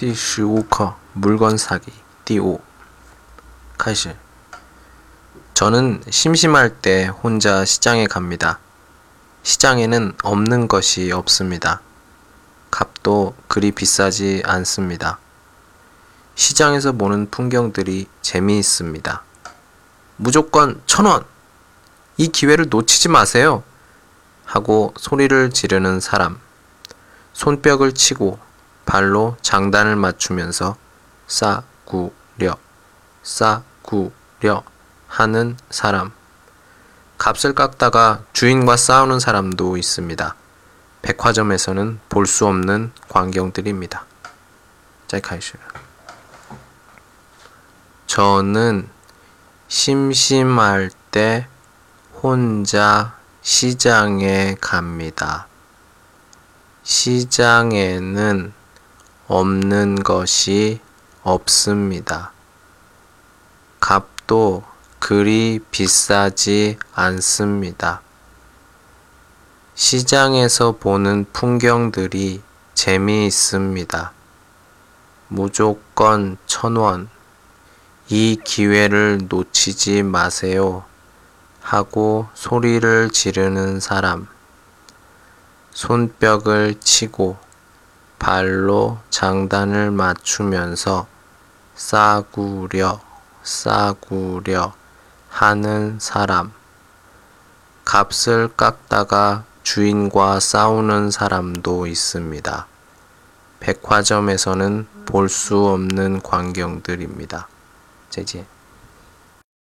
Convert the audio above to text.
第十五课 물건 사기 第5 开始 저는 심심할 때 혼자 시장에 갑니다. 시장에는 없는 것이 없습니다. 값도 그리 비싸지 않습니다. 시장에서 보는 풍경들이 재미있습니다. 무조건 천 원! 이 기회를 놓치지 마세요! 하고 소리를 지르는 사람. 손뼉을 치고 발로 장단을 맞추면서 싸구려, 싸구려 하는 사람. 값을 깎다가 주인과 싸우는 사람도 있습니다. 백화점에서는 볼 수 없는 광경들입니다. 짧카이슈 저는 심심할 때 혼자 시장에 갑니다. 시장에는 없는 것이 없습니다. 값도 그리 비싸지 않습니다. 시장에서 보는 풍경들이 재미있습니다. 무조건 천 원. 이 기회를 놓치지 마세요. 하고 소리를 지르는 사람. 손뼉을 치고 발로 장단을 맞추면서 싸구려, 싸구려 하는 사람. 값을 깎다가 주인과 싸우는 사람도 있습니다. 백화점에서는 볼 수 없는 광경들입니다. 再见。